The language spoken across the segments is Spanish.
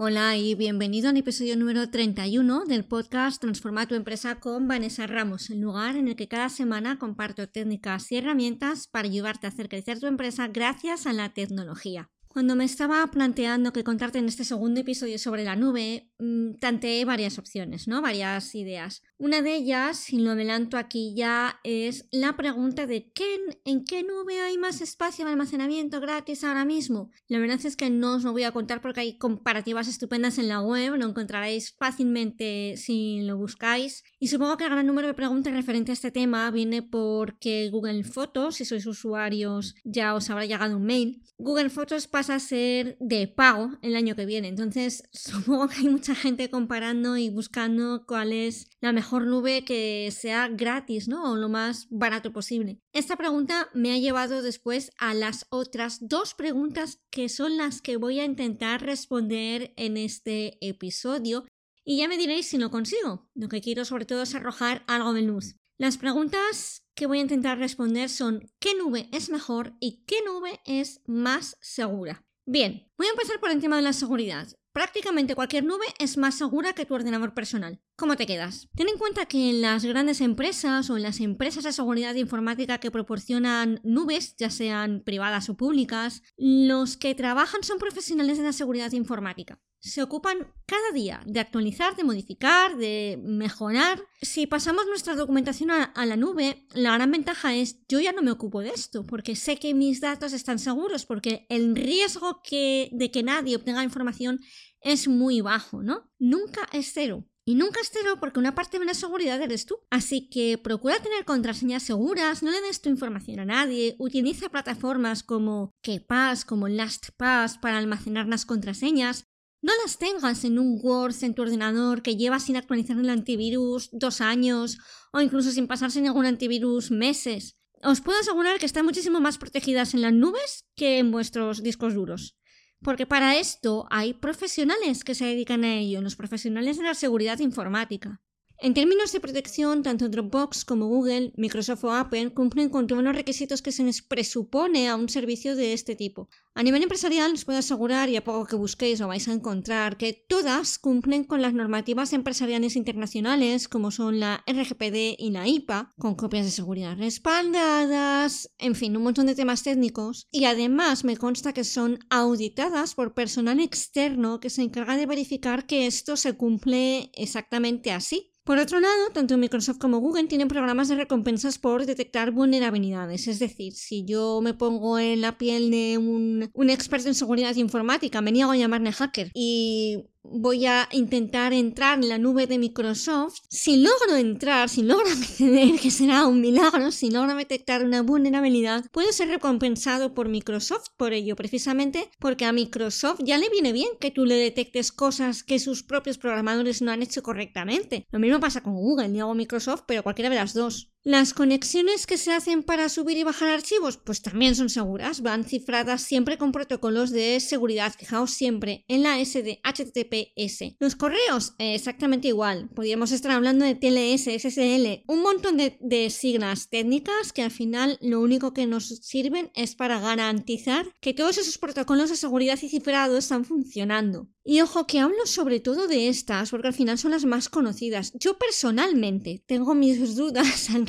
Hola y bienvenido al episodio número 31 del podcast Transforma tu empresa con Vanessa Ramos, el lugar en el que cada semana comparto técnicas y herramientas para ayudarte a hacer crecer tu empresa gracias a la tecnología. Cuando me estaba planteando que contarte en este segundo episodio sobre la nube, mm, tanteé varias opciones, ¿no? Varias ideas. Una de ellas, si lo adelanto aquí ya, es la pregunta de ¿qué, ¿en qué nube hay más espacio de almacenamiento gratis ahora mismo? La verdad es que no os lo voy a contar porque hay comparativas estupendas en la web, lo encontraréis fácilmente si lo buscáis. Y supongo que el gran número de preguntas referente a este tema viene porque Google Fotos, si sois usuarios, ya os habrá llegado un mail. Google Fotos pasa a ser de pago el año que viene, entonces supongo que hay mucha gente comparando y buscando cuál es la mejor mejor nube que sea gratis, ¿no? O lo más barato posible. Esta pregunta me ha llevado después a las otras dos preguntas que son las que voy a intentar responder en este episodio y ya me diréis si lo consigo. Lo que quiero sobre todo es arrojar algo de luz. Las preguntas que voy a intentar responder son ¿qué nube es mejor y qué nube es más segura? Bien, voy a empezar por el tema de la seguridad. Prácticamente cualquier nube es más segura que tu ordenador personal. ¿Cómo te quedas? Ten en cuenta que en las grandes empresas o en las empresas de seguridad informática que proporcionan nubes, ya sean privadas o públicas, los que trabajan son profesionales de la seguridad informática se ocupan cada día de actualizar, de modificar, de mejorar. Si pasamos nuestra documentación a, la nube, la gran ventaja es yo ya no me ocupo de esto, porque sé que mis datos están seguros, porque el riesgo de que nadie obtenga información es muy bajo, ¿no? Nunca es cero. Y nunca es cero porque una parte de la seguridad eres tú. Así que procura tener contraseñas seguras, no le des tu información a nadie, utiliza plataformas como KeePass, como LastPass para almacenar las contraseñas, no las tengas en un Word en tu ordenador que lleva sin actualizar el antivirus dos años o incluso sin pasarse ningún antivirus meses. Os puedo asegurar que están muchísimo más protegidas en las nubes que en vuestros discos duros. Porque para esto hay profesionales que se dedican a ello, los profesionales de la seguridad informática. En términos de protección, tanto Dropbox como Google, Microsoft o Apple cumplen con todos los requisitos que se les presupone a un servicio de este tipo. A nivel empresarial, os puedo asegurar, y a poco que busquéis lo vais a encontrar, que todas cumplen con las normativas empresariales internacionales, como son la RGPD y la IPA, con copias de seguridad respaldadas, en fin, un montón de temas técnicos. Y además me consta que son auditadas por personal externo que se encarga de verificar que esto se cumple exactamente así. Por otro lado, tanto Microsoft como Google tienen programas de recompensas por detectar vulnerabilidades. Es decir, si yo me pongo en la piel de un, experto en seguridad informática, me niego a llamarme hacker y voy a intentar entrar en la nube de Microsoft. Si logro entrar, si logro acceder, que será un milagro, si logro detectar una vulnerabilidad, puedo ser recompensado por Microsoft por ello, precisamente porque a Microsoft ya le viene bien que tú le detectes cosas que sus propios programadores no han hecho correctamente. Lo mismo pasa con Google, ni hago Microsoft, pero cualquiera de las dos. Las conexiones que se hacen para subir y bajar archivos, pues también son seguras, van cifradas siempre con protocolos de seguridad, fijaos siempre en la S de HTTPS. Los correos, eh, exactamente igual, podríamos estar hablando de TLS, SSL, un montón de, de siglas técnicas que al final lo único que nos sirven es para garantizar que todos esos protocolos de seguridad y cifrado están funcionando. Y ojo que hablo sobre todo de estas, porque al final son las más conocidas. Yo personalmente tengo mis dudas al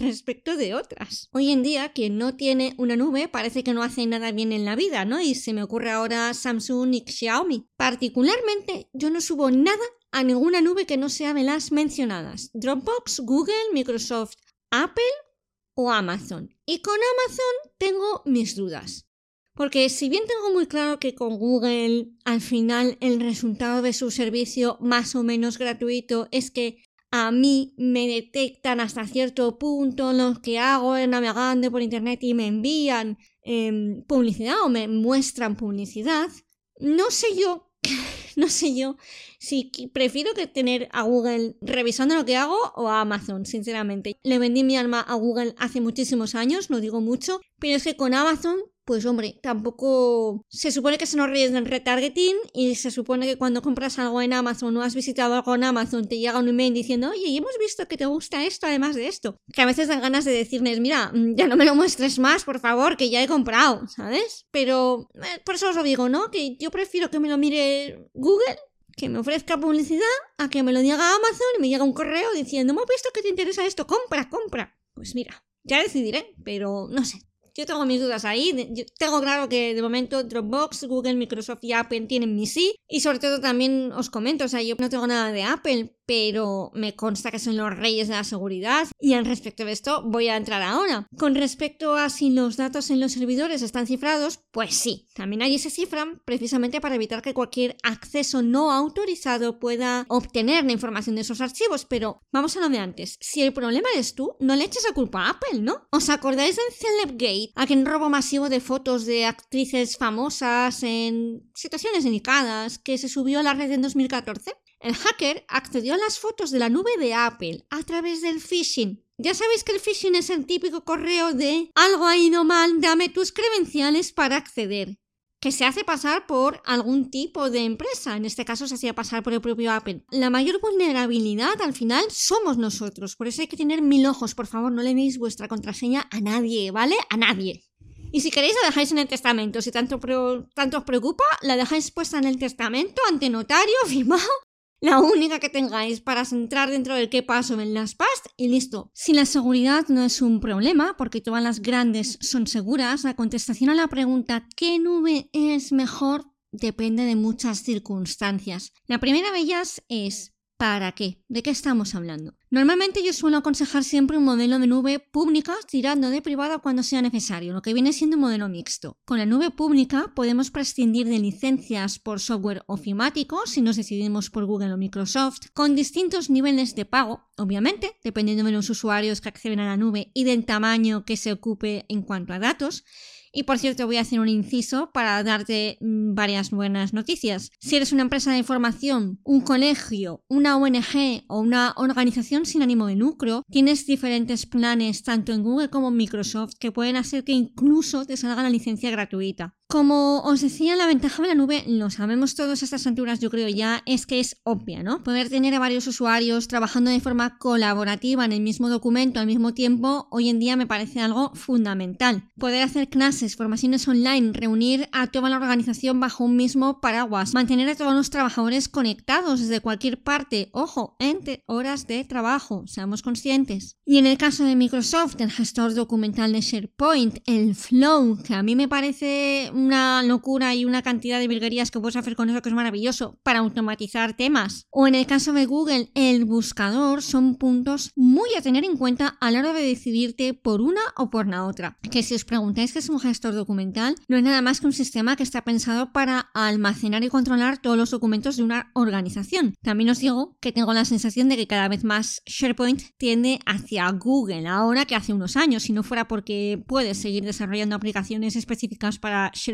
de otras. Hoy en día, quien no tiene una nube parece que no hace nada bien en la vida, ¿no? Y se me ocurre ahora Samsung y Xiaomi. Particularmente, yo no subo nada a ninguna nube que no sea de las mencionadas. Dropbox, Google, Microsoft, Apple o Amazon. Y con Amazon tengo mis dudas. Porque si bien tengo muy claro que con Google al final el resultado de su servicio más o menos gratuito es que a mí me detectan hasta cierto punto lo que hago navegando por internet y me envían em, publicidad o me muestran publicidad, no sé yo, no sé yo si prefiero que tener a Google revisando lo que hago o a Amazon, sinceramente. Le vendí mi alma a Google hace muchísimos años, no digo mucho, pero es que con Amazon pues hombre, tampoco se supone que se nos ríes del retargeting y se supone que cuando compras algo en Amazon o has visitado algo en Amazon te llega un email diciendo, oye, hemos visto que te gusta esto además de esto. Que a veces dan ganas de decirles, mira, mm, ya no me lo muestres más, por favor, que ya he comprado, ¿sabes? Pero eh, por eso os lo digo, ¿no? Que yo prefiero que me lo mire Google que me ofrezca publicidad a que me lo diga Amazon y me llega un correo diciendo, hemos visto que te interesa esto, compra, compra. Pues mira, ya decidiré, pero no sé. Yo tengo mis dudas ahí. Tengo claro que de momento Dropbox, Google, Microsoft y Apple tienen mi sí. Y sobre todo también os comento, o sea, yo no tengo nada de Apple, pero me consta que son los reyes de la seguridad y al respecto de esto voy a entrar ahora. Con respecto a si los datos en los servidores están cifrados, pues sí, también allí se cifran precisamente para evitar que cualquier acceso no autorizado pueda obtener la información de esos archivos, pero vamos a lo de antes, si el problema eres tú, no le eches la culpa a Apple, ¿no? ¿Os acordáis del Celebgate, aquel robo masivo de fotos de actrices famosas en situaciones delicadas que se subió a la red en 2014? El hacker accedió a las fotos de la nube de Apple a través del phishing. Ya sabéis que el phishing es el típico correo de algo ha ido mal, dame tus credenciales para acceder. Que se hace pasar por algún tipo de empresa, en este caso se hacía pasar por el propio Apple. La mayor vulnerabilidad al final somos nosotros, por eso hay que tener mil ojos, por favor, no le deis vuestra contraseña a nadie, ¿vale? A nadie. Y si queréis la dejáis en el testamento, si tanto, os preocupa, la dejáis puesta en el testamento ante notario, firmado la única que tengáis para entrar dentro del qué paso en las past y listo. Si la seguridad no es un problema, porque todas las grandes son seguras, la contestación a la pregunta ¿qué nube es mejor? depende de muchas circunstancias. La primera de ellas es ¿Para qué? ¿De qué estamos hablando? Normalmente yo suelo aconsejar siempre un modelo de nube pública tirando de privada cuando sea necesario, lo que viene siendo un modelo mixto. Con la nube pública podemos prescindir de licencias por software ofimático si nos decidimos por Google o Microsoft, con distintos niveles de pago, obviamente, dependiendo de los usuarios que acceden a la nube y del tamaño que se ocupe en cuanto a datos. Y por cierto, voy a hacer un inciso para darte mm, varias buenas noticias. Si eres una empresa de información, un colegio, una ONG o una organización sin ánimo de lucro, tienes diferentes planes tanto en Google como en Microsoft que pueden hacer que incluso te salga la licencia gratuita. Como os decía, la ventaja de la nube, lo sabemos todos a estas alturas, yo creo ya, es que es obvia, ¿no? Poder tener a varios usuarios trabajando de forma colaborativa en el mismo documento al mismo tiempo, hoy en día me parece algo fundamental. Poder hacer clases, formaciones online, reunir a toda la organización bajo un mismo paraguas, mantener a todos los trabajadores conectados desde cualquier parte, ojo, entre horas de trabajo, seamos conscientes. Y en el caso de Microsoft, el gestor documental de SharePoint, el Flow, que a mí me parece una locura y una cantidad de virguerías que puedes hacer con eso que es maravilloso para automatizar temas. O en el caso de Google, el buscador son puntos muy a tener en cuenta a la hora de decidirte por una o por la otra. Que si os preguntáis qué es un gestor documental, no es nada más que un sistema que está pensado para almacenar y controlar todos los documentos de una organización. También os digo que tengo la sensación de que cada vez más SharePoint tiende hacia Google ahora que hace unos años, si no fuera porque puedes seguir desarrollando aplicaciones específicas para SharePoint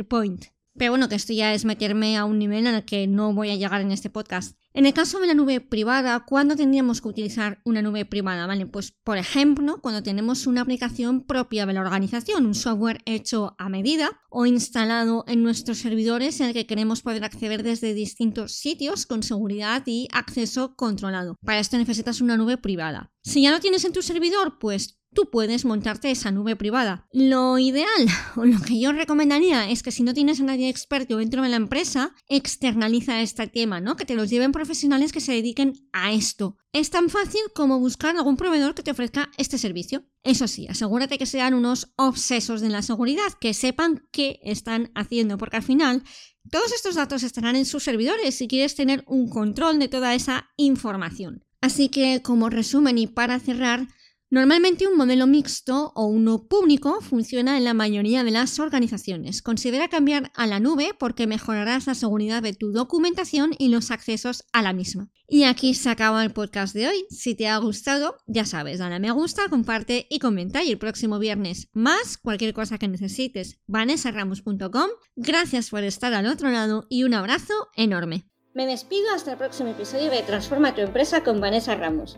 Pero bueno, que esto ya es meterme a un nivel en el que no voy a llegar en este podcast. En el caso de la nube privada, ¿cuándo tendríamos que utilizar una nube privada? Vale, pues por ejemplo, cuando tenemos una aplicación propia de la organización, un software hecho a medida o instalado en nuestros servidores en el que queremos poder acceder desde distintos sitios con seguridad y acceso controlado. Para esto necesitas una nube privada. Si ya lo tienes en tu servidor, pues tú puedes montarte esa nube privada. Lo ideal o lo que yo recomendaría es que si no tienes a nadie experto dentro de la empresa, externaliza este tema, ¿no? Que te los lleven profesionales que se dediquen a esto. Es tan fácil como buscar algún proveedor que te ofrezca este servicio. Eso sí, asegúrate que sean unos obsesos de la seguridad, que sepan qué están haciendo, porque al final todos estos datos estarán en sus servidores si quieres tener un control de toda esa información. Así que como resumen y para cerrar, Normalmente un modelo mixto o uno público funciona en la mayoría de las organizaciones. Considera cambiar a la nube porque mejorarás la seguridad de tu documentación y los accesos a la misma. Y aquí se acaba el podcast de hoy. Si te ha gustado, ya sabes, dale a me gusta, comparte y comenta. Y el próximo viernes más, cualquier cosa que necesites, vanessaramos.com. Gracias por estar al otro lado y un abrazo enorme. Me despido hasta el próximo episodio de Transforma tu empresa con Vanessa Ramos.